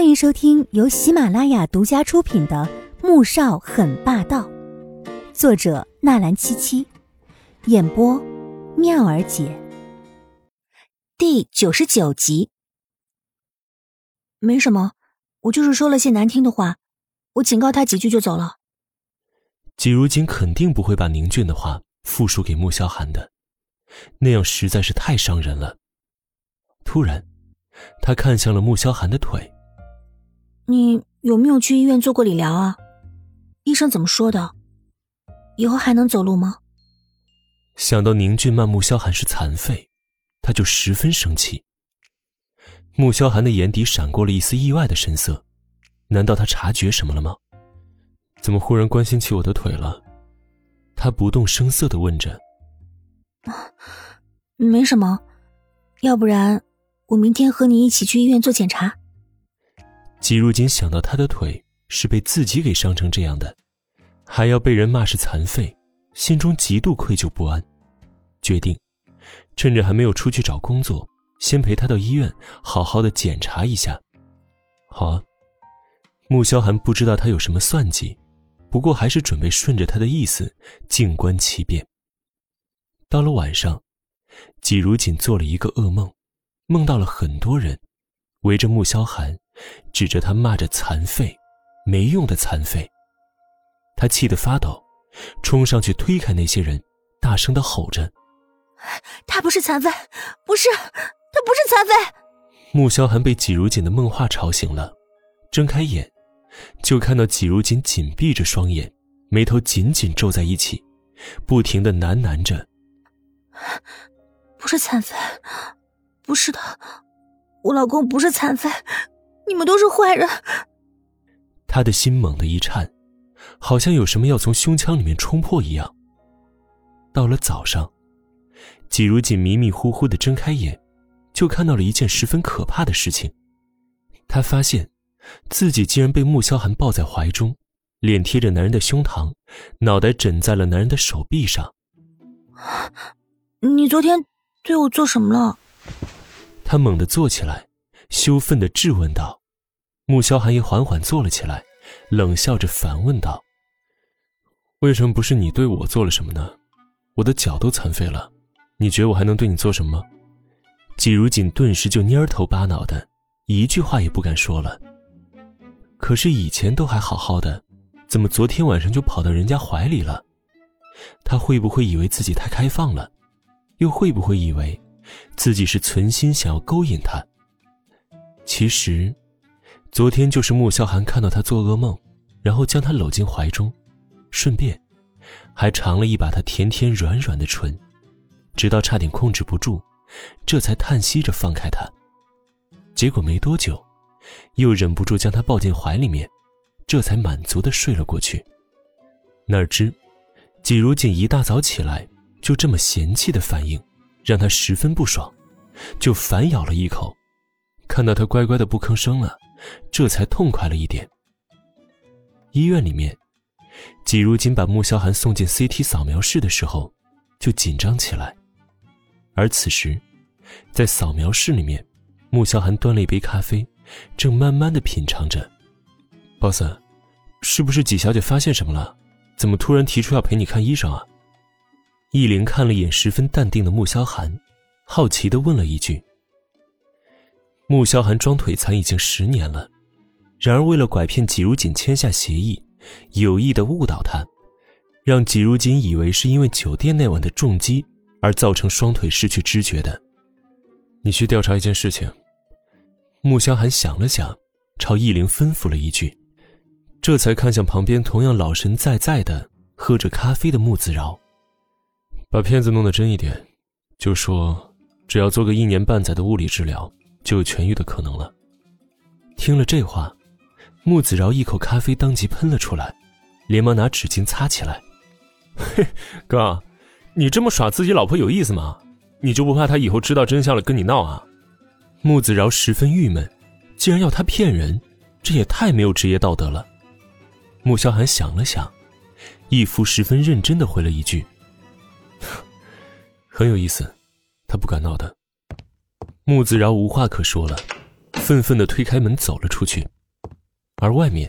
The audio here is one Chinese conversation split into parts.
欢迎收听由喜马拉雅独家出品的《穆少很霸道》，作者纳兰七七，演播妙儿姐，第九十九集。没什么，我就是说了些难听的话，我警告他几句就走了。季如锦肯定不会把宁俊的话复述给穆萧寒的，那样实在是太伤人了。突然，他看向了穆萧寒的腿。你有没有去医院做过理疗啊？医生怎么说的？以后还能走路吗？想到宁俊曼穆萧寒是残废，他就十分生气。穆萧寒的眼底闪过了一丝意外的神色，难道他察觉什么了吗？怎么忽然关心起我的腿了？他不动声色的问着。没什么，要不然我明天和你一起去医院做检查。季如锦想到他的腿是被自己给伤成这样的，还要被人骂是残废，心中极度愧疚不安，决定趁着还没有出去找工作，先陪他到医院好好的检查一下。好啊，穆萧寒不知道他有什么算计，不过还是准备顺着他的意思静观其变。到了晚上，季如锦做了一个噩梦，梦到了很多人围着穆萧寒。指着他骂着残废，没用的残废。他气得发抖，冲上去推开那些人，大声的吼着：“他不是残废，不是，他不是残废。”穆萧寒被季如锦的梦话吵醒了，睁开眼，就看到季如锦紧闭着双眼，眉头紧紧皱在一起，不停的喃喃着：“不是残废，不是的，我老公不是残废。”你们都是坏人！他的心猛地一颤，好像有什么要从胸腔里面冲破一样。到了早上，季如锦迷迷糊糊的睁开眼，就看到了一件十分可怕的事情。他发现自己竟然被穆萧寒抱在怀中，脸贴着男人的胸膛，脑袋枕在了男人的手臂上。你昨天对我做什么了？他猛地坐起来，羞愤的质问道。穆萧寒也缓缓坐了起来，冷笑着反问道：“为什么不是你对我做了什么呢？我的脚都残废了，你觉得我还能对你做什么？”季如锦顿时就蔫头巴脑的，一句话也不敢说了。可是以前都还好好的，怎么昨天晚上就跑到人家怀里了？他会不会以为自己太开放了？又会不会以为自己是存心想要勾引他？其实……昨天就是穆萧寒看到他做噩梦，然后将他搂进怀中，顺便还尝了一把他甜甜软软的唇，直到差点控制不住，这才叹息着放开他。结果没多久，又忍不住将他抱进怀里面，这才满足的睡了过去。哪知，季如锦一大早起来就这么嫌弃的反应，让他十分不爽，就反咬了一口，看到他乖乖的不吭声了。这才痛快了一点。医院里面，季如锦把穆萧寒送进 CT 扫描室的时候，就紧张起来。而此时，在扫描室里面，穆萧寒端了一杯咖啡，正慢慢的品尝着。boss，是不是季小姐发现什么了？怎么突然提出要陪你看医生啊？易灵看了一眼十分淡定的穆萧寒，好奇的问了一句。穆萧寒装腿残已经十年了，然而为了拐骗季如锦签下协议，有意的误导他，让季如锦以为是因为酒店那晚的重击而造成双腿失去知觉的。你去调查一件事情。穆萧寒想了想，朝易灵吩咐了一句，这才看向旁边同样老神在在的喝着咖啡的穆子饶，把片子弄得真一点，就说只要做个一年半载的物理治疗。就有痊愈的可能了。听了这话，穆子饶一口咖啡当即喷了出来，连忙拿纸巾擦起来。嘿，哥，你这么耍自己老婆有意思吗？你就不怕他以后知道真相了跟你闹啊？穆子饶十分郁闷，竟然要他骗人，这也太没有职业道德了。穆萧寒想了想，一副十分认真的回了一句：“很有意思，他不敢闹的。”穆子饶无话可说了，愤愤地推开门走了出去。而外面，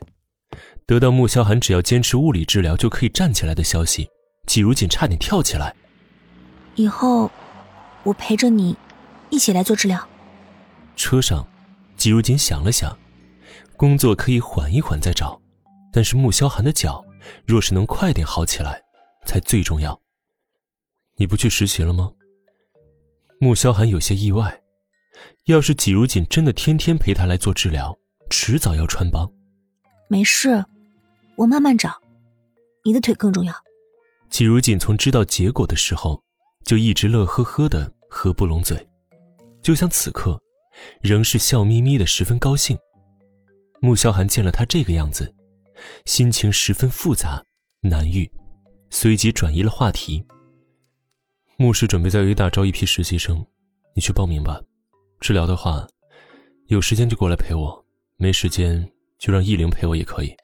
得到穆萧寒只要坚持物理治疗就可以站起来的消息，季如锦差点跳起来。以后，我陪着你，一起来做治疗。车上，季如锦想了想，工作可以缓一缓再找，但是穆萧寒的脚，若是能快点好起来，才最重要。你不去实习了吗？穆萧寒有些意外，要是季如锦真的天天陪他来做治疗，迟早要穿帮。没事，我慢慢找，你的腿更重要。季如锦从知道结果的时候。就一直乐呵呵的，合不拢嘴，就像此刻，仍是笑眯眯的，十分高兴。穆萧寒见了他这个样子，心情十分复杂难愈，随即转移了话题。牧师准备在 A 大招一批实习生，你去报名吧。治疗的话，有时间就过来陪我，没时间就让意玲陪我也可以。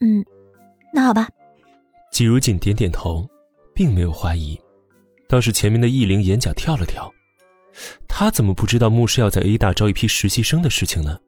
嗯，那好吧。季如锦点点头，并没有怀疑。倒是前面的意玲眼角跳了跳，他怎么不知道牧师要在 A 大招一批实习生的事情呢？